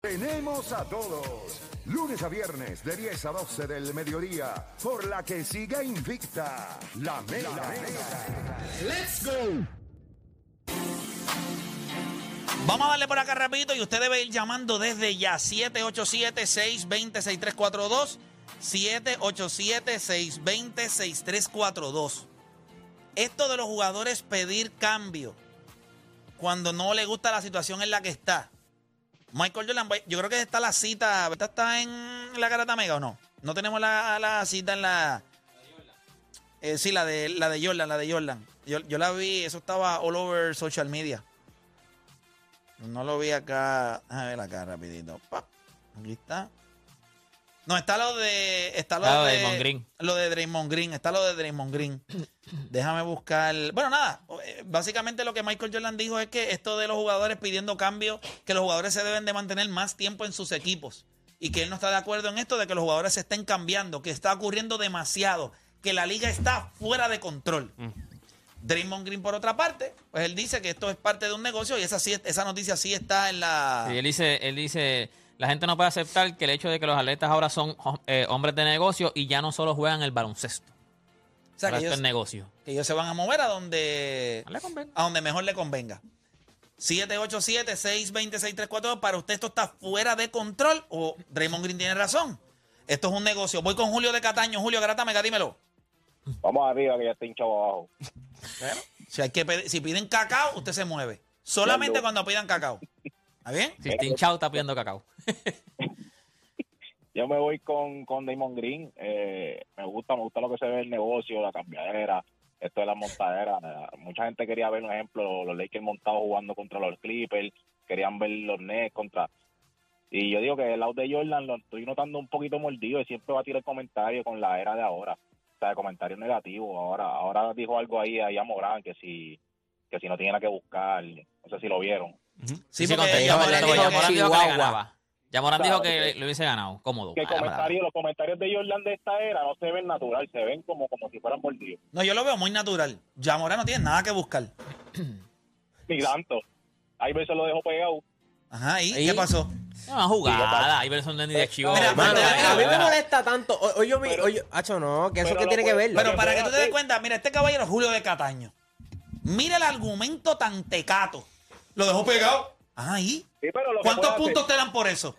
Tenemos a todos. Lunes a viernes de 10 a 12 del mediodía. Por la que siga invicta. La mega. Let's go. Vamos a darle por acá rapidito y usted debe ir llamando desde ya 787-620-6342 787-620-6342 Esto de los jugadores pedir cambio cuando no le gusta la situación en la que está. Michael Jordan, yo creo que está la cita, ¿esta está en la Garata Mega o no? No tenemos la, la cita en la... Eh, sí, la de, la de Jordan, la de Jordan. Yo, yo la vi, eso estaba all over social media. No lo vi acá. A ver acá rapidito. Aquí está. No, está lo de. Está lo Ah, de. Draymond Green. Lo de Draymond Green. Está lo de Draymond Green. Déjame buscar. Bueno, nada. eh, Básicamente lo que Michael Jordan dijo es que esto de los jugadores pidiendo cambio, que los jugadores se deben de mantener más tiempo en sus equipos. Y que él no está de acuerdo en esto de que los jugadores se estén cambiando, que está ocurriendo demasiado, que la liga está fuera de control. Draymond Green, por otra parte, pues él dice que esto es parte de un negocio y esa, esa noticia sí está en la... Sí, él dice, él dice, la gente no puede aceptar que el hecho de que los atletas ahora son eh, hombres de negocio y ya no solo juegan el baloncesto. o sea, que ellos, es negocio. que ellos se van a mover a donde, No le convenga. a donde mejor le convenga. 787-620-6342. Para usted esto está fuera de control o Draymond Green tiene razón. Esto es un negocio. Voy con Julio de Cataño. Julio Gratame, dímelo. Vamos arriba, que ya está hinchado abajo. Si, hay que pedir- si piden cacao, usted se mueve. Solamente cuando pidan cacao. ¿Está bien? Si está pidiendo cacao. Yo me voy con, con Damon Green. Eh, me gusta, me gusta lo que se ve el negocio, la cambiadera, esto de la montadera. Mucha gente quería ver, un ejemplo, los Lakers montados jugando contra los Clippers, querían ver los Nets contra... Y yo digo que el lado de Jordan lo estoy notando un poquito mordido y siempre va a tirar comentarios con la era de ahora. O sea, comentarios negativos. Ahora ahora dijo algo ahí a Morán que si que si no tiene nada que buscar. No sé si lo vieron. Sí, Sí, porque contestó, dijo Yamoran que- dijo que le ganaba. Yamoran dijo Claro, que que- le hubiese ganado, cómodo. Que Ah, los comentarios de Jordan de esta era no se ven natural, se ven como, como si fueran mordidos. No, yo lo veo muy natural. Yamoran no tiene nada que buscar. Ni tanto. Ahí veces lo dejó pegado. Ajá, ¿y ¿Y? qué pasó? Una jugada. Iverson no es ni de chivo. Mira, Mano, Pero- a mí me molesta tanto. O- Oye, mi- oye, Hacho, no, que eso que tiene que ver. Pero para que tú te des cuenta, mira, este caballero es Julio de Cataño. Mira el argumento tan tecato. Lo dejó pegado. Ajá, ¿y? Sí, pero lo que ¿Cuántos puntos hacer- te dan por eso?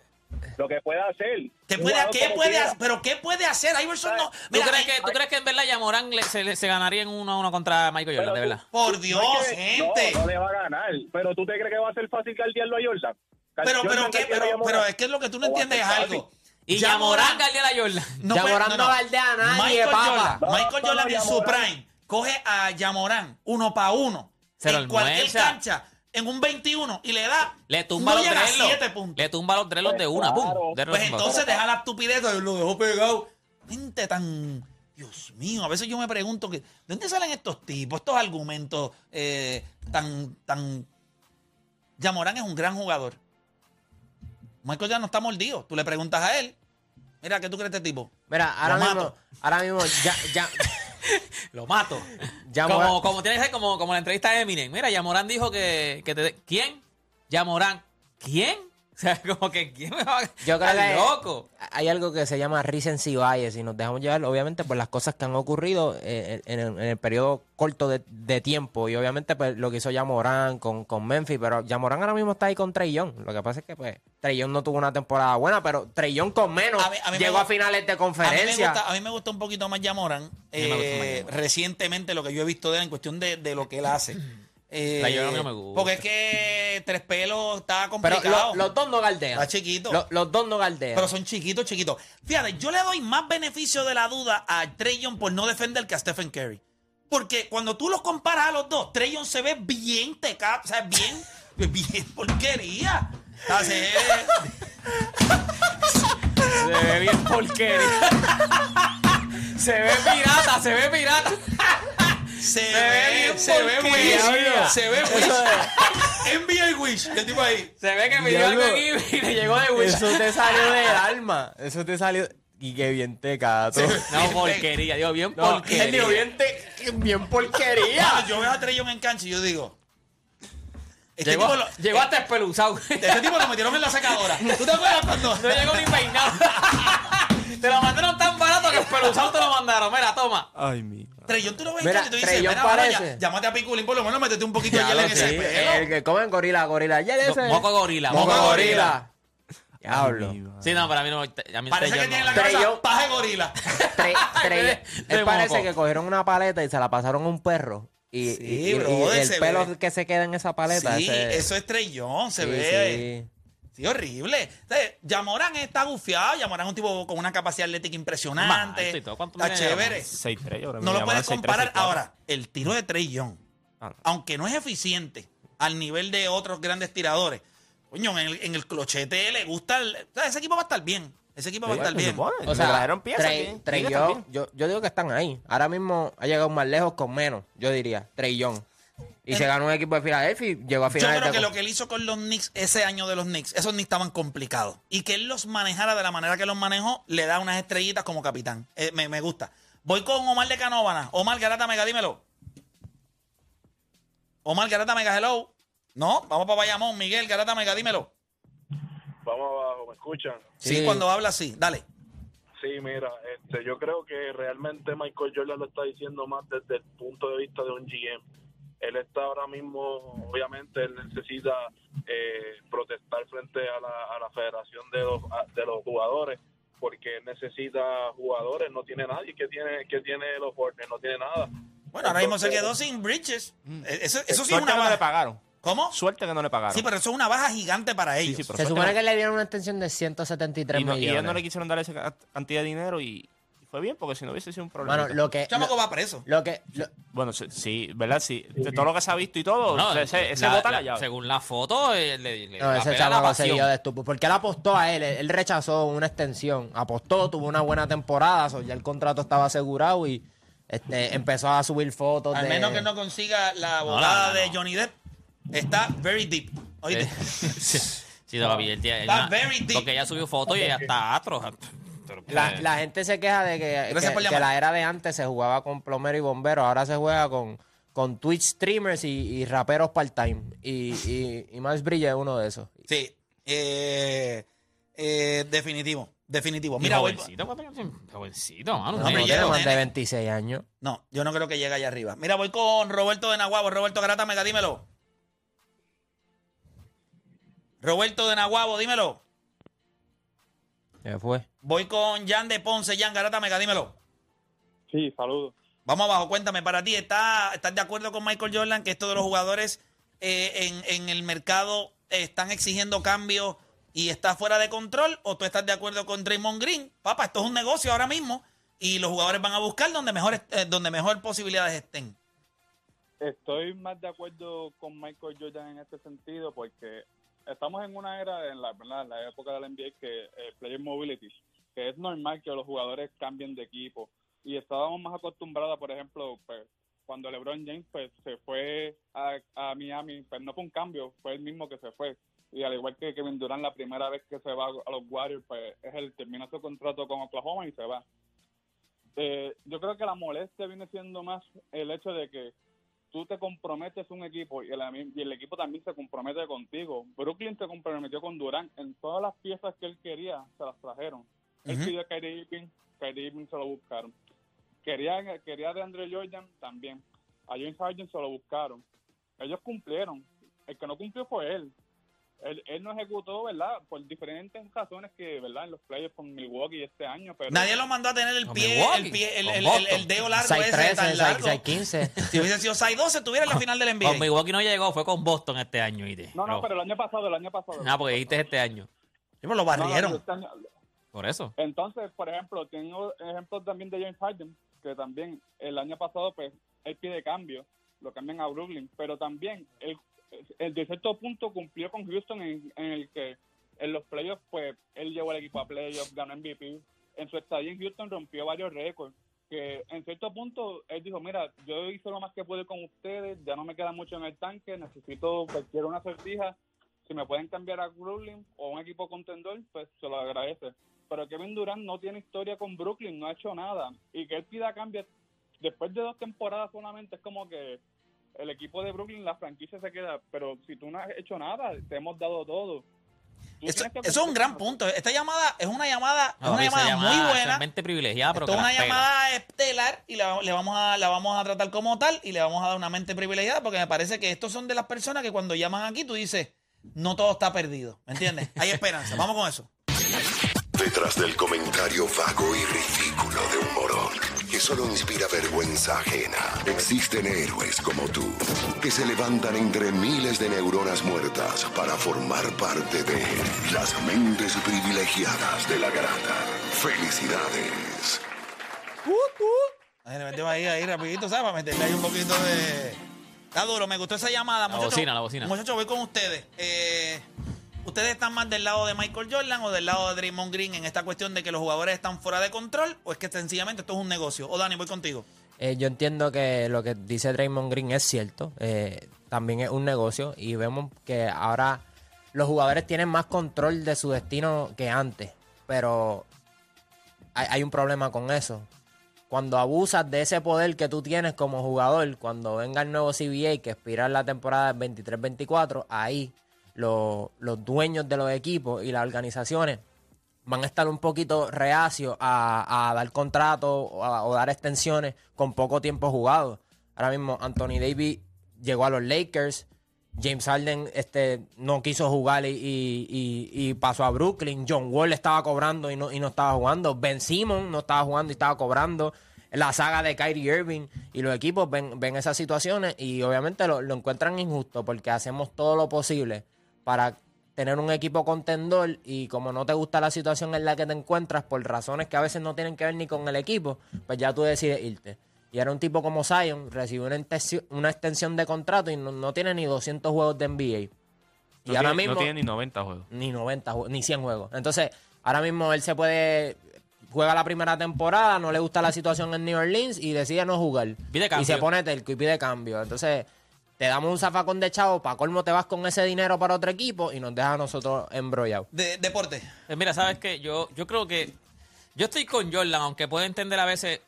Lo que puede hacer. ¿Qué puede, ¿qué puede hacer? ¿Pero qué puede hacer? Iverson no. ¿Tú, crees que, ¿Tú crees que en verdad Yamoran le- se, le- se ganaría en uno a uno contra Michael Jordan, de Pero verdad? Por No Dios, es que- gente. No, no le va a ganar. Pero tú te crees que va a ser fácil guardiarlo a Jordan. Pero, pero, ¿qué? Pero, es que lo que tú no No entiendes es algo. Y Yamoran galdea a Jordan. No, Yamoran pero- no galdea a nadie, Michael. Jordan, No, Michael no, Jordan no, en su prime coge a Yamorán uno para uno Se en cualquier cancha en un 21 y le da Le tumba no los llega a dreadlocks. 7 puntos. Le tumba los dreadlocks de Pues una, pum. claro. Dreadlocks Pues entonces deja la estupidez, lo dejó pegado. Gente tan. Dios mío, a veces yo me pregunto que. ¿De dónde salen estos tipos, estos argumentos eh, tan, tan. Yamorán es un gran jugador. Michael ya no está mordido. Tú le preguntas a él. Mira, ¿qué tú crees de este tipo? Mira, ahora Lo mismo, mato. ahora mismo, ya, ya, Lo mato. Como, como tiene como, como la entrevista de Eminem. Mira, Yamoran dijo que, que te... ¿Quién? Yamoran. ¿Quién? O sea, como que ¿quién me va a... Yo creo que loco. hay algo que se llama recency bias y nos dejamos llevar, obviamente, por las cosas que han ocurrido eh, en, el, en el periodo corto de, de tiempo. Y obviamente, pues, lo que hizo Yamorán con, con Memphis. Pero Yamorán ahora mismo está ahí con Trey Young. Lo que pasa es que, pues, Trey Young no tuvo una temporada buena, pero Trey Young con menos A mí- a mí me llegó a finales de A mí, me conferencia. gusta, a mí me gusta un poquito más más eh, recientemente, lo que yo he visto de él en cuestión de, de lo que él hace. Eh, La Yamoran no me gusta. Porque es que Tres Pelos está pero complicado. lo- los dos no galdean. Está chiquito. Lo- los dos no galdean. Pero son chiquitos, chiquitos. Fíjate, yo le doy más beneficio de la duda a Trey Young por no defender que a Stephen Curry. Porque cuando tú los comparas a los dos, Trey Young se ve bien teca, o sea, bien, bien porquería. O sea, se ve- porquería. se ve pirata, se ve pirata. Se, ve se ve. Wish. Se ve Wish. Envía el Wish. El tipo ahí. Se ve que pidió algo Diablo. aquí y le llegó de Wish. Eso te salió del alma. Eso te salió. Y qué bien te cato. No, porquería. Digo, bien No, porquería. él dijo bien, te, bien porquería. Mano, yo veo a Young en cancha y yo digo. Este Llegó, lo, llegó hasta espeluzado. este tipo lo metieron en la secadora. ¿Tú te acuerdas cuando.? No llegó ni peinado. espeluzado te lo mandaron. Mira, toma. Ay, mi. Young, tú lo ves Mira, y tú dices, Young mira, parece. llámate a Piculín, por lo menos métete un poquito de hielo lo en ese sí, pelo. El que comen gorila, gorila. Ya ese. Moco gorila. Moco Moco gorila. Diablo. Sí, no, para mí no. A mí Parece que tiene la cabeza de gorila. Él parece que cogieron una paleta y se la pasaron a un perro. Y, Sí, y- y- brother, y el pelo ve. que se queda en esa paleta. Sí, ese- eso es Young, se sí, ve. sí. Sí, horrible. O sea, Yamorán está gufiado. Yamorán es un tipo con una capacidad atlética impresionante. Alto y todo. ¿Cuánto Está mide chévere. 6-3, yo creo que No me lo puedes 6-3, comparar. 6-4. Ahora, el tiro de Trey Young, Ah, no. aunque no es eficiente al nivel de otros grandes tiradores, coño, en el, en el clochete le gusta. el- o sea, ese equipo va a estar bien. Ese equipo va a estar bien. supone, O sea, trajeron piezas Trey, Trey Young, yo, yo digo que están ahí. Ahora mismo ha llegado más lejos con menos, yo diría. Trey Young. Y se ganó un equipo de Filadelfia y llegó a Yo finales creo que lo que él hizo con los Knicks ese año de los Knicks, esos Knicks estaban complicados. Y que él los manejara de la manera que los manejó, le da unas estrellitas como capitán. Eh, me, me gusta. Voy con Omar de Canóvana. Omar Garata Mega, dímelo. Omar Garata Mega, hello. No, vamos para Bayamón. Miguel Garata Mega, dímelo. Vamos abajo, ¿me escuchan? Sí, Sí. cuando habla así. Dale. Sí, mira, este, yo creo que realmente Michael Jordan lo está diciendo más desde el punto de vista de un GM. Él está ahora mismo, obviamente, él necesita eh, protestar frente a la, a la federación de los, a- de los jugadores, porque él necesita jugadores, no tiene nadie que tiene que tiene los Hornets, no tiene nada. Bueno, ahora mismo se quedó sin Bridges. Eh, Eso, eso sí es Suerte una que no le pagaron. ¿Cómo? Suerte que no le pagaron. Sí, pero eso es una baja gigante para ellos. sí, Se supone no- que le dieron una extensión de 173 y, no, y millones. ellos no le quisieron dar esa ca- cantidad de dinero y, y fue bien porque si no hubiese sido un problema. Mano, lo que... El chamaco va preso. lo que... lo- Bueno, sí, sí, ¿verdad? Sí, de todo lo que se ha visto y todo, No, ese, ese la- bota la- la llave. Según la foto, eh, le, le- no, la ese chamaco se dio de estúpido. Porque él apostó a él. Él, él rechazó una extensión. Apostó, tuvo una buena temporada. so ya el contrato estaba asegurado y este, empezó a subir fotos Al de... menos que no consiga la No, no, no, de no. Johnny Depp. Está very deep. ¿Oíste? Sí, sí, todavía él tiene- Está una- very deep. Porque ella subió fotos y ella está atro. Pero, La, eh, la gente se queja de que, que- la era de antes se jugaba con plomero y bombero, ahora se juega con, con Twitch streamers y, y raperos part-time. Y, y, y Miles Bridges es uno de esos. Sí. Eh, eh, definitivo. Definitivo. Mira, voy- jovencito, ¿cuántos años tiene? jovencito, mano. No, tiene más de nene. 26 años. No, yo no creo que llegue allá arriba. Mira, voy con Roberto de Nahuabo. Roberto Garata Mega, dímelo. Roberto de Nahuabo, dímelo. ¿Qué fue? Voy con Jan de Ponce. Jan Garata Mega, dímelo. Sí, saludos. Vamos abajo, cuéntame, para ti, ¿estás, estás de acuerdo con Michael Jordan que esto de los jugadores eh, en, en el mercado eh, están exigiendo cambios y está fuera de control? ¿O tú estás de acuerdo con Draymond Green? Papá, esto es un negocio ahora mismo y los jugadores van a buscar donde mejor, eh, donde mejor posibilidades estén. Estoy más de acuerdo con Michael Jordan en este sentido porque estamos en una era, en la, en la época de la NBA, que eh, Player Mobility, que es normal que los jugadores cambien de equipo. Y estábamos más acostumbrados, por ejemplo, pues, cuando LeBron James pues, se fue a, Miami, pues no fue un cambio, fue el mismo que se fue. Y al igual que Kevin Durant, la primera vez que se va a los Warriors, pues es el termina su contrato con Oklahoma y se va. Eh, yo creo que la molestia viene siendo más el hecho de que tú te comprometes un equipo y el, y el equipo también se compromete contigo. Brooklyn se comprometió con Durant en todas las piezas que él quería, se las trajeron. Él pidió a Kyrie Irving, Kyrie Irving se lo buscaron. Quería, quería de Andre Jordan también. A James Harden se lo buscaron. Ellos cumplieron. El que no cumplió fue él. Él, él no ejecutó, ¿verdad? Por diferentes razones que, ¿verdad? En los playoffs con Milwaukee este año, pero... Nadie lo mandó a tener el pie, Milwaukee, el pie, el, con el, el, Boston. el dedo largo ese 6-13, tan largo. 6-15. Si hubiese sido 6-12, estuviera en la final del NBA. Con Milwaukee no llegó, fue con Boston este año. ¿viste? No, no, pero el año pasado, el año pasado. Ah, porque dijiste este año. Sí, pero lo No, no, barrieron. este año- Por eso. Entonces, por ejemplo, tengo ejemplos también de James Harden, que también el año pasado, pues, él pide cambio, lo cambian a Brooklyn, pero también él, él de cierto punto cumplió con Houston en, en el que en los playoffs, pues, él llevó al equipo a playoffs, ganó MVP. en su estadía en Houston rompió varios récords. Que en cierto punto él dijo, mira, yo hice lo más que pude con ustedes, ya no me queda mucho en el tanque, necesito, pues, quiero una sortija. Si me pueden cambiar a Brooklyn o un equipo contendor, pues se lo agradece. Pero Kevin Durant no tiene historia con Brooklyn, no ha hecho nada. Y que él pida cambio después de dos temporadas solamente es como que el equipo de Brooklyn, la franquicia se queda, pero si tú no has hecho nada, te hemos dado todo. Eso, es un gran punto. Esta llamada es una llamada, es una llamada llamada, muy buena. mente privilegiada, pero Esto es una llamada estelar y la, le vamos a, la vamos a tratar como tal y le vamos a dar una mente privilegiada porque me parece que estos son de las personas que cuando llaman aquí tú dices, no todo está perdido. ¿Me entiendes? Hay esperanza. Vamos con eso. Detrás del comentario vago y ridículo de un morón que solo inspira vergüenza ajena, existen héroes como tú que se levantan entre miles de neuronas muertas para formar parte de las mentes privilegiadas de la grata. Felicidades. Le metemos ahí, ahí rapidito, ¿sabes? Para meterle ahí un poquito de... Está duro, me gustó esa llamada. La bocina, la bocina. Muchachos, voy con ustedes. Eh, ¿Ustedes están más del lado de Michael Jordan o del lado de Draymond Green en esta cuestión de que los jugadores están fuera de control o es que sencillamente esto es un negocio? O Dani, voy contigo. Eh, yo entiendo que lo que dice Draymond Green es cierto. eh, también es un negocio y vemos que ahora los jugadores tienen más control de su destino que antes. Pero hay, hay un problema con eso. Cuando abusas de ese poder que tú tienes como jugador, cuando venga el nuevo CBA que expira la temporada 23-24, ahí lo- los dueños de los equipos y las organizaciones van a estar un poquito reacios a, dar contratos o, o dar extensiones con poco tiempo jugado. Ahora mismo Anthony Davis llegó a los Lakers, James Harden este, no quiso jugar y, y- y- pasó a Brooklyn, John Wall estaba cobrando y no, y no estaba jugando, Ben Simmons no estaba jugando y estaba cobrando. La saga de Kyrie Irving y los equipos ven, ven esas situaciones y obviamente lo, lo encuentran injusto porque hacemos todo lo posible para tener un equipo contendor y como no te gusta la situación en la que te encuentras por razones que a veces no tienen que ver ni con el equipo, pues ya tú decides irte. Y era un tipo como Zion, recibió una, extensión- una extensión de contrato y no, no tiene ni 200 juegos de NBA. Y No ahora tiene, mismo no tiene ni 90 juegos. ni 90, jue- ni 100 juegos. Entonces, ahora mismo él se puede juega la primera temporada, no le gusta la situación en New Orleans y decide no jugar. Pide cambio. Y se pone terco y pide cambio. Entonces, te damos un zafacón de chavo, para colmo te vas con ese dinero para otro equipo y nos deja a nosotros embrollados. De, deporte. Pues mira, sabes que yo, yo creo que yo estoy con Jordan, aunque puedo entender a veces.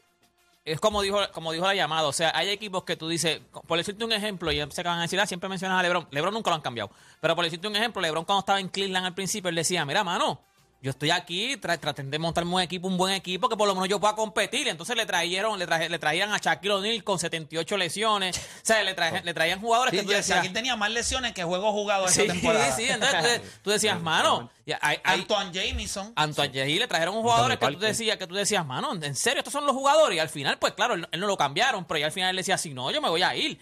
Es como dijo, como dijo la llamada. O sea, hay equipos que tú dices, por decirte un ejemplo, y que van a decir, ah, siempre mencionas a Lebron. Lebron nunca lo han cambiado. Pero por decirte un ejemplo, Lebron cuando estaba en Cleveland al principio, él decía, mira, mano, yo estoy aquí, tra- traten de montarme un equipo, un buen equipo, que por lo menos yo pueda competir. Entonces le trajeron, le, traje- le traían a Shaquille O'Neal con 78 lesiones. O sea, le, traje- le traían jugadores Sí, que tú decías, aquí tenía más lesiones que juegos jugados Sí, esta temporada. sí, entonces tú, decías, mano, ya hay, hay- Antoine Jameson. Antoine Yehi le trajeron un jugador que tú, decías, que tú decías, mano, en serio, estos son los jugadores. Y al final, pues claro, él, él no lo cambiaron, pero ya al final él decía, si no, yo me voy a ir.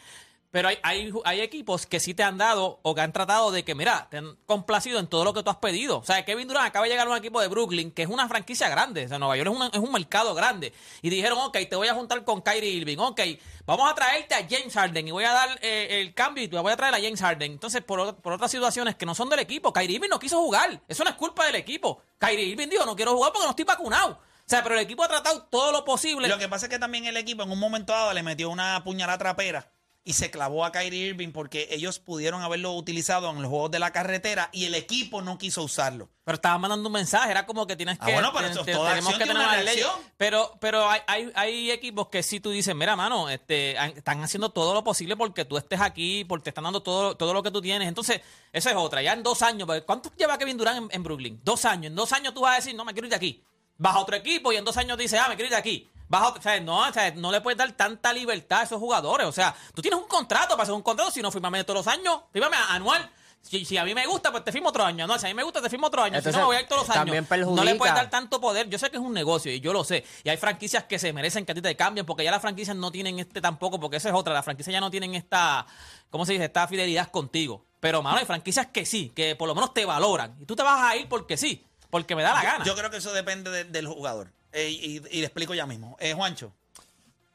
Pero hay, hay, hay equipos que sí te han dado o que han tratado de que, mira, te han complacido en todo lo que tú has pedido. O sea, Kevin Durant acaba de llegar a un equipo de Brooklyn, que es una franquicia grande. O sea, Nueva York es, una- es un mercado grande. Y dijeron, ok, te voy a juntar con Kyrie Irving. Ok, vamos a traerte a James Harden y voy a dar eh, el cambio y te voy a traer a James Harden. Entonces, por, por otras situaciones que no son del equipo, Kyrie Irving no quiso jugar. Eso no es culpa del equipo. Kyrie Irving dijo, no quiero jugar porque no estoy vacunado. O sea, pero el equipo ha tratado todo lo posible. Lo que pasa es que también el equipo en un momento dado le metió una puñalada trapera y se clavó a Kyrie Irving porque ellos pudieron haberlo utilizado en los juegos de la carretera y el equipo no quiso usarlo. Pero estaba mandando un mensaje, era como que tienes Ah, que. bueno, pero eso- toda tenemos que tener una ley. Pero, pero hay, hay, hay equipos que sí tú dices, mira, mano, este, están haciendo todo lo posible porque tú estés aquí, porque te están dando todo, todo lo que tú tienes. Entonces, esa es otra. Ya en dos años, ¿cuánto lleva Kevin Durant en, en Brooklyn? Dos años. En dos años tú vas a decir, no, me quiero ir de aquí. Vas a otro equipo y en dos años dices, ah, me quiero ir de aquí. Vas a otro- o sea, no, o sea, no le puedes dar tanta libertad a esos jugadores. O sea, tú tienes un contrato para hacer un contrato, si no fírmame todos los años, fírmame anual. Si, si a mí me gusta, pues te firmo otro año. No, si a mí me gusta, te firmo otro año. si Entonces, no, me voy a ir todos los años. también No le puedes dar tanto poder. Yo sé que es un negocio y yo lo sé. Y hay franquicias que se merecen que a ti te cambien porque ya las franquicias no tienen este tampoco, porque esa es otra. Las franquicias ya no tienen esta, ¿cómo se dice? Esta fidelidad contigo. Pero, mano, hay franquicias que sí, que por lo menos te valoran. Y tú te vas a ir porque sí, porque me da la gana. Yo creo que eso depende de- del jugador. Eh, y, y le explico ya mismo. Eh, Juancho.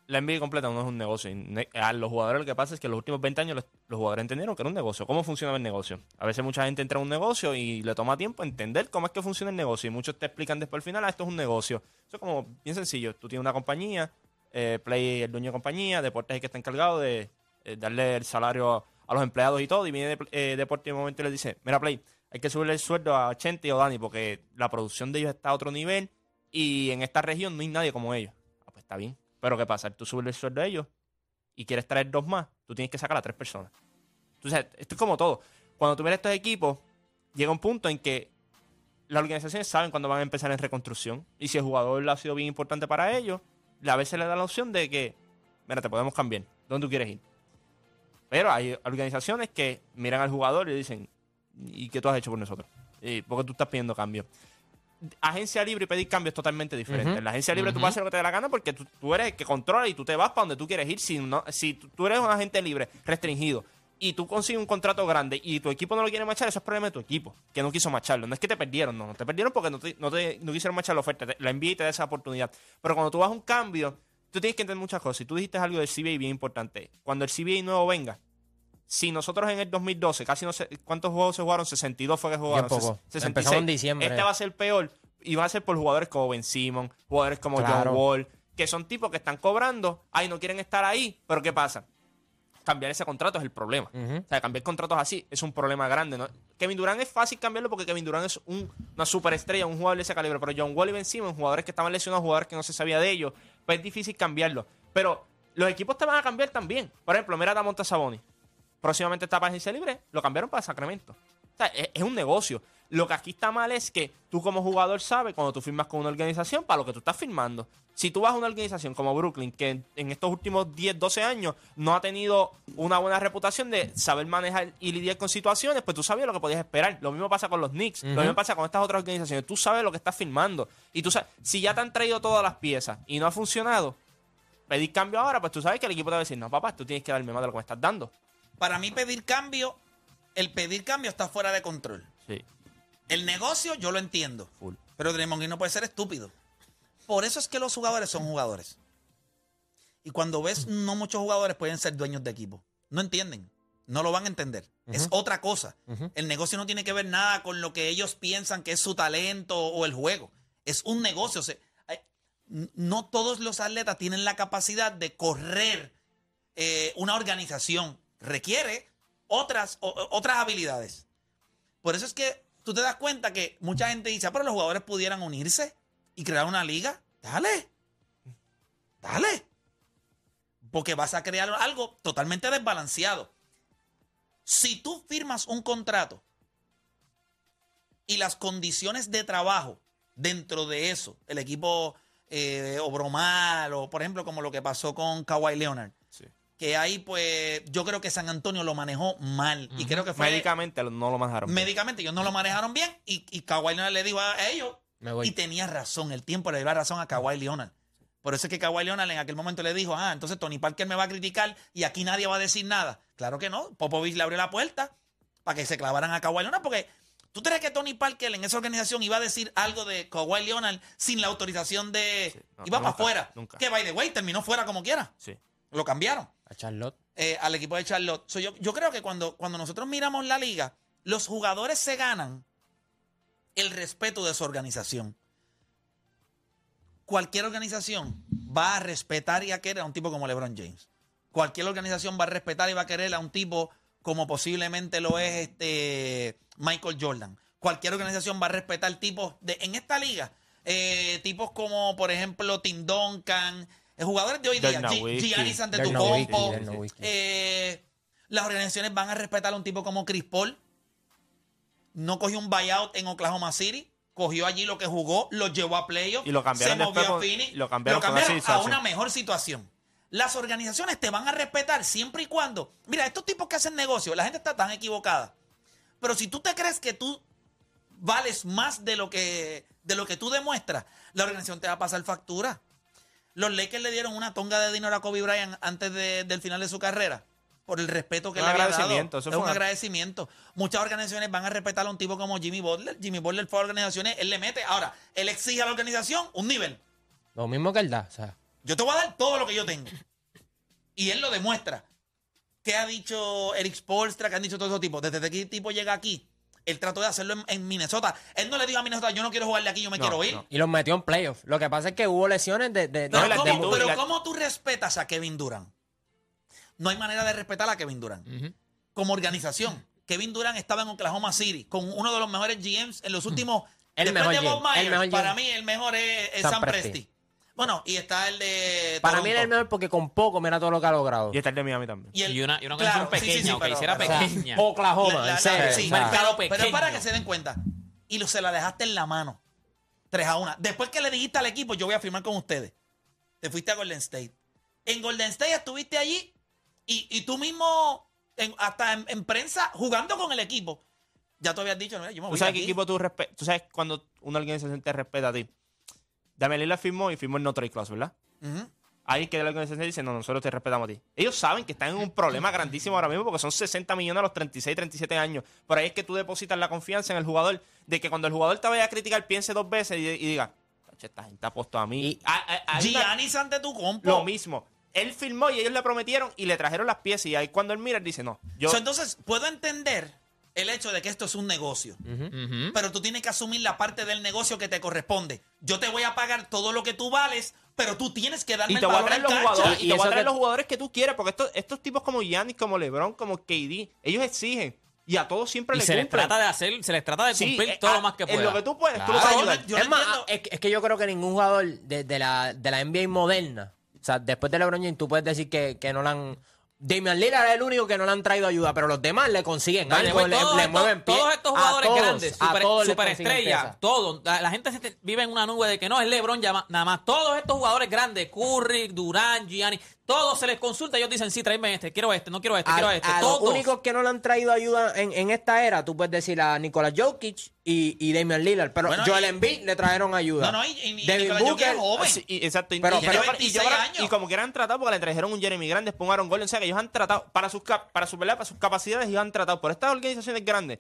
la NBA completa no es un negocio. Y ne- A los jugadores lo que pasa es que en los últimos 20 años los, jugadores entendieron que era un negocio. ¿Cómo funciona el negocio? A veces mucha gente entra a un negocio y le toma tiempo entender cómo es que funciona el negocio. Y muchos te explican después al final, ah, esto es un negocio. Eso es como bien sencillo. Tú tienes una compañía, eh, Play el dueño de compañía, Deportes es el que está encargado de eh, darle el salario a, a los empleados y todo. Y viene de, eh, Deportes en un momento y le dice, mira Play, hay que subirle el sueldo a Chente o Dani porque la producción de ellos está a otro nivel y en esta región no hay nadie como ellos. Ah, pues está bien. Pero ¿qué pasa? Tú subes el sueldo de ellos y quieres traer dos más, tú tienes que sacar a tres personas. Entonces, esto es como todo. Cuando tú ves estos equipos, llega un punto en que las organizaciones saben cuándo van a empezar en reconstrucción. Y si el jugador ha sido bien importante para ellos, a veces le da la opción de que, mira, te podemos cambiar. ¿Dónde tú quieres ir? Pero hay organizaciones que miran al jugador y dicen, ¿y qué tú has hecho por nosotros? ¿Y ¿Por qué tú estás pidiendo cambio? Agencia libre y pedir cambio es totalmente diferente. Ujú. En la agencia libre tú Ujú. puedes hacer lo que te dé la gana porque tú, tú eres el que controla y tú te vas para donde tú quieres ir. Si, no, si tú tú eres un agente libre restringido y tú consigues un contrato grande y tu equipo no lo quiere machar, eso es problema de tu equipo, que no quiso macharlo. No es que te perdieron, no, no te perdieron porque no, te, no, te- no quisieron machar la oferta. Te- La envía y te da esa oportunidad. Pero cuando tú vas a un cambio, tú tienes que entender muchas cosas. Y tú dijiste algo del CBA bien importante. Cuando el CBA nuevo venga, si nosotros en el 2012, casi no sé cuántos juegos se jugaron, 62 fue que jugaron. Bien poco. ses- Empezamos en diciembre. Este va a ser peor y va a ser por jugadores como Ben Simon, jugadores como Claro. John Wall, que son tipos que están cobrando, ay, no quieren estar ahí, pero ¿qué pasa? Cambiar ese contrato es el problema. O sea, cambiar contratos así es un problema grande. ¿no? Kevin Durant es fácil cambiarlo porque Kevin Durant es un- una superestrella, un jugador de ese calibre. Pero John Wall y Ben Simmons, jugadores que estaban lesionados, jugadores que no se sabía de ellos, pues es difícil cambiarlo. Pero los equipos te van a cambiar también. Por ejemplo, mira a Damonta Saboni. Próximamente está para agencia libre, lo cambiaron para Sacramento. O sea, es, es un negocio. Lo que aquí está mal es que tú como jugador sabes cuando tú firmas con una organización para lo que tú estás firmando. Si tú vas a una organización como Brooklyn, que en, en estos últimos 10, 12 años no ha tenido una buena reputación de saber manejar y lidiar con situaciones, pues tú sabías lo que podías esperar. Lo mismo pasa con los Knicks, lo mismo pasa con estas otras organizaciones. Tú sabes lo que estás firmando. Y tú sabes, si ya te han traído todas las piezas y no ha funcionado, pedir cambio ahora, pues tú sabes que el equipo te va a decir, no, papá, tú tienes que darme más de lo que me estás dando. Para mí pedir cambio, el pedir cambio está fuera de control. Sí, El negocio yo lo entiendo. full. Pero Draymond Green no puede ser estúpido. Por eso es que los jugadores son jugadores. Y cuando ves, no muchos jugadores pueden ser dueños de equipo. No entienden. No lo van a entender. Es otra cosa. El negocio no tiene que ver nada con lo que ellos piensan que es su talento o el juego. Es un negocio. O sea, no todos los atletas tienen la capacidad de correr eh, una organización. Requiere otras, otras habilidades. Por eso es que tú te das cuenta que mucha gente dice, "Ah, pero los jugadores pudieran unirse y crear una liga. Dale. Dale. Porque vas a crear algo totalmente desbalanceado. Si tú firmas un contrato y las condiciones de trabajo dentro de eso, el equipo eh, obró mal, o por ejemplo como lo que pasó con Kawhi Leonard. Que ahí pues yo creo que San Antonio lo manejó mal y creo que fue Médicamente no lo manejaron. bien. médicamente ellos no lo manejaron bien y, y Kawhi Leonard le dijo a ellos Me voy. y tenía razón, el tiempo le dio la razón a Kawhi Leonard. Por eso es que Kawhi Leonard en aquel momento le dijo, ah, entonces Tony Parker me va a criticar y aquí nadie va a decir nada. Claro que no, Popovich le abrió la puerta para que se clavaran a Kawhi Leonard porque ¿tú crees que Tony Parker en esa organización iba a decir algo de Kawhi Leonard sin la autorización de... Sí, no, iba para afuera. Que by the way terminó fuera como quiera. Sí. Lo cambiaron A Charlotte. eh, al equipo de Charlotte. So, yo, yo creo que cuando, cuando nosotros miramos la liga, los jugadores se ganan el respeto de su organización. Cualquier organización va a respetar y a querer a un tipo como LeBron James. Cualquier organización va a respetar y va a querer a un tipo como posiblemente lo es este Michael Jordan. Cualquier organización va a respetar tipos de en esta liga, eh, tipos como por ejemplo Tim Duncan, jugadores de hoy día. Giannis Dirk Nowitzki. eh, las organizaciones van a respetar a un tipo como Chris Paul. No cogió un buyout en Oklahoma City. Cogió allí lo que jugó, lo llevó a playoffs. Y lo cambiaron se movió después a Phoenix, lo cambiaron a una mejor situación. Las organizaciones te van a respetar siempre y cuando. Mira, estos tipos que hacen negocio, la gente está tan equivocada. Pero si tú te crees que tú vales más de lo que, de lo que tú demuestras, la organización te va a pasar factura. Los Lakers le dieron una tonga de dinero a Kobe Bryant antes de- del final de su carrera. Por el respeto que Un le había dado. eso Es un una- agradecimiento. Muchas organizaciones van a respetar a un tipo como Jimmy Butler. Jimmy Butler fue a organizaciones, él le mete. Ahora, él exige a la organización un nivel. Lo mismo que él da. O sea, Yo te voy a dar todo lo que yo tengo. Y él lo demuestra. ¿Qué ha dicho Eric Spolstra? ¿Qué han dicho todos esos tipos? Desde que el tipo llega aquí, él trató de hacerlo en, en Minnesota. Él no le dijo a Minnesota, yo no quiero jugarle aquí, yo me No, quiero ir. no. Y los metió en playoffs. Lo que pasa es que hubo lesiones de. de, Pero, de- de- ¿cómo, actitud, pero la- ¿cómo tú respetas a Kevin Durant? No hay manera de respetar a Kevin Durant. Como organización, Kevin Durant estaba en Oklahoma City con uno de los mejores GMs en los últimos. El después mejor de Bob GM, el Myers, mejor para GM. mí el mejor es, es Sam Sam, Presti. Presti. Bueno, y está el de. Para mí era el mejor porque con poco mira todo lo que ha logrado. Y está el de Miami también. Y, el- Y una- y una claro, sí, sí, sí, pequeña, pero- si era pero- pequeña. Oklahoma, La- la- en serio. sí, o sea, mercado pero, pero es para que se den cuenta. Y lo, se la dejaste en la mano. 3 a 1. Después que le dijiste al equipo, yo voy a firmar con ustedes. Te fuiste a Golden State. En Golden State estuviste allí y, y tú mismo, en- hasta en, en prensa, jugando con el equipo. Ya tú habías dicho, no, yo me ¿Tú voy sabes de qué aquí. equipo tú respetas? ¿Tú sabes cuando una organización te respeta a ti? Damian Lillard firmó y firmó el no trade clause, ¿verdad? Ujú. Ahí que la organización dice, no, nosotros te respetamos a ti. Ellos saben que están en un problema grandísimo ahora mismo porque son 60 millones a los 36, 37 años. Por ahí es que tú depositas la confianza en el jugador de que cuando el jugador te vaya a criticar piense dos veces y, y diga, "Tacho, esta gente apostó a mí. Y- Ah, ah, hay una- Giannis ante tu compo. lo mismo. Él firmó y ellos le prometieron y le trajeron las piezas y ahí cuando él mira, él dice, no, yo... Entonces, puedo entender el hecho de que esto es un negocio. Pero tú tienes que asumir la parte del negocio que te corresponde. Yo te voy a pagar todo lo que tú vales, pero tú tienes que darme Y el te a valor traer en los cancha. jugadores, y Y te voy a traer que- los jugadores que tú quieras, porque estos, estos tipos como Giannis, como LeBron, como KD, ellos exigen y a todos siempre Y les se les cumplen. trata de hacer, se les trata de cumplir eh, todo ah, lo más que en pueda. lo que tú puedes, tú lo Claro. yo yo es no más, entiendo. es, es que yo creo que ningún jugador de, de la, de la NBA moderna, o sea, después de LeBron James, tú puedes decir que, que no le han. Damian Lillard es el único que no le han traído ayuda, pero los demás le consiguen algo, way, le, todos, le estos, mueven pie. todos estos jugadores todos, grandes, super, todos superestrellas, la, la gente se te- vive en una nube de que no, es LeBron ya- nada más. Todos estos jugadores grandes, Curry, Durant, Gianni, todos se les consulta, ellos dicen, sí, tráeme este, quiero este, no quiero este, quiero A, este. a los todos. únicos que no le han traído ayuda en, en esta era, tú puedes decir a Nikola Jokic y, y Damian Lillard, pero Bueno, Joel Embiid le trajeron ayuda. No, no, y, y, Devin Booker, es joven. Sí, y- exacto. Y- Pero- y, pero- yo- y yo 26 creo- años. y como que eran tratado porque le trajeron un Jeremy Grande, un Aaron Gordon, o sea que ellos han tratado para sus cap- para su para sus capacidades ellos han tratado por estas organizaciones grandes.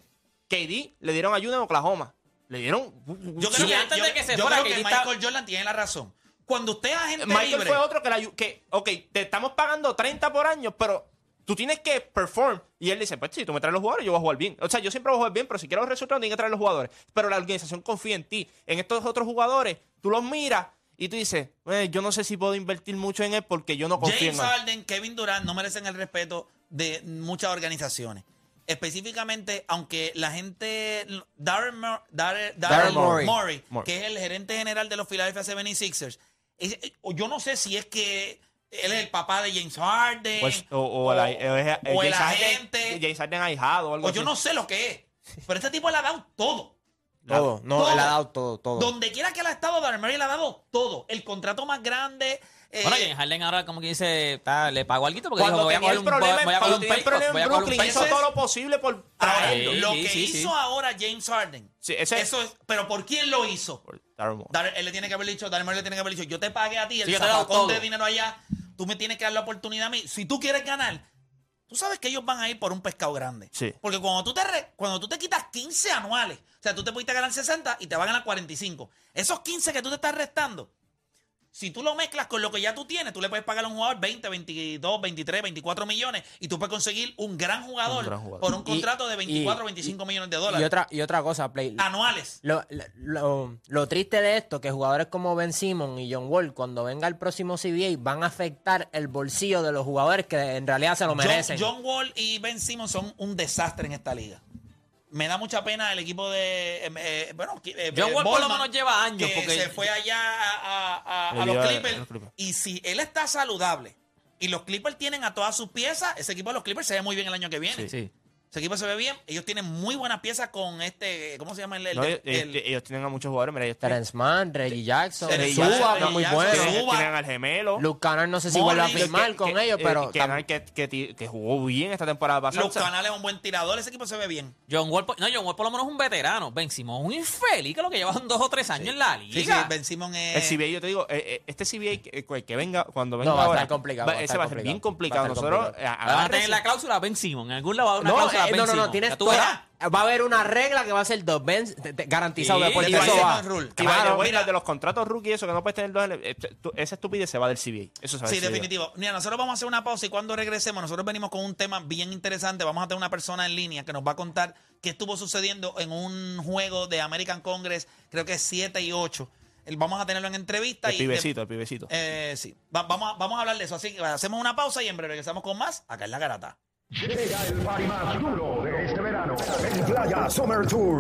KD le dieron ayuda en Oklahoma. Le dieron Yo Sí, creo que, antes yo- de que se yo fuera, creo que que está- Michael Jordan tiene la razón. Cuando usted es agente Michael libre, fue otro que la que ok, te estamos pagando 30 por año, pero tú tienes que perform. Y él dice, pues si tú me traes los jugadores, yo voy a jugar bien. O sea, yo siempre voy a jugar bien, pero si quiero los resultados, tienes que traer los jugadores. Pero la organización confía en ti. En estos otros jugadores, tú los miras y tú dices, "Eh, yo no sé si puedo invertir mucho en él porque yo no confío James en él. Harden, Kevin Durant no merecen el respeto de muchas organizaciones. Específicamente, aunque la gente. Darren, Mor- Darren- Darren Darren Morey. Morey, Morey. que es el gerente general de los Philadelphia 76ers, es- yo no sé si es que él es el papá de James Harden. Pues, o, o la- o es- o el James Harden- agente. James Harden ahijado o algo o yo así. no sé lo que es. Pero este tipo le ha dado todo. Todo, no, Todo. él ha dado todo, todo. Donde quiera que él ha estado, Darren Murray le ha dado todo. El contrato más grande. eh, Bueno, James Harden ahora como que dice, le pagó algo porque Cuando dijo, voy a tenía coger el un, problema, voy a coger cuando un tenía el pay cut, problema voy a en coger un Brooklyn, hizo todo lo posible por ahora, traerlo. Sí, lo sí, que sí, hizo sí. ahora James Harden. Sí, ese- eso es. Pero ¿por quién lo hizo? Por Darren Moore. Dar- él le tiene que haber dicho, Darren Murray le tiene que haber dicho, yo te pagué a ti el Sí, yo te he dado zapacón de todo. dinero allá, tú me tienes que dar la oportunidad a mí. Si tú quieres ganar, tú sabes que ellos van a ir por un pescado grande. Sí. Porque cuando tú te re- cuando tú te quitas 15 anuales, o sea, tú te pudiste ganar 60 y te va a ganar 45. Esos 15 que tú te estás restando, si tú lo mezclas con lo que ya tú tienes, tú le puedes pagar a un jugador 20, 22, 23, 24 millones y tú puedes conseguir un gran jugador, Un gran jugador. por un Y- contrato de 24, y- 25 millones de Y dólares otra, y otra cosa, Play. anuales. Lo, lo- lo triste de esto, que jugadores como Ben Simon y John Wall, cuando venga el próximo CBA, van a afectar el bolsillo de los jugadores que en realidad se lo John, merecen. John Wall y Ben Simmons son un desastre en esta liga. Me da mucha pena el equipo de. eh, eh, bueno, eh, John Wall por lo Bollman, menos lleva años, Que porque- se fue allá a, a- a- Le a dio los Clippers. a los Clippers. Y si él está saludable y los Clippers tienen a todas sus piezas, ese equipo de los Clippers se ve muy bien el año que viene. Sí. Ese equipo se ve bien. Ellos tienen muy buenas piezas con este. ¿Cómo se llama el.? el- No, ellos, el- ellos tienen a muchos jugadores. Mira, ellos tienen, Terence Mann, Reggie Jackson, Reggie Suba, Jackson, que es muy bueno. Tienen, Suba. tienen al gemelo. Luke Cannon no sé si vuelve a firmar que- con que- ellos, eh, pero que, tam- que, que, jugó bien esta temporada pasada. sea, canales es un buen tirador. Ese equipo se ve bien. John Wall, no, John Wall por lo menos es un veterano. Ben Simon un infeliz que lo que llevan dos o tres años en la Sí, sí, liga. Ben Simmons es. El CBA, yo te digo, eh, eh, este CBA que, que venga, cuando venga No, va a ahora, estar complicado, ese va a ser bien complicado, complicado. va a estar Nosotros, complicado. Van a tener la cláusula Ben Simon. En algún lado va a haber una No, cláusula Eh, no, no, no, tienes toda-. Va a haber una regla que va a ser dos Ben te- te- garantizado Sí, después de eso va. Rule. Y Claro, mira. de los contratos rookie, eso que no puedes tener dos. tú- Esa estupidez se va del CBA. Eso se va Sí, del CBA. definitivo. Mira, nosotros vamos a hacer una pausa y cuando regresemos, nosotros venimos con un tema bien interesante. Vamos a tener una persona en línea que nos va a contar qué estuvo sucediendo en un juego de American Congress, creo que es 7 y 8. El- Vamos a tenerlo en entrevista. El y pibecito, el pibecito. Eh, sí, Va- vamos, a, vamos a hablar de eso. Así que hacemos una pausa y en breve regresamos con más acá en La Garata. Llega el party más duro de este verano. En Playa Summer Tour.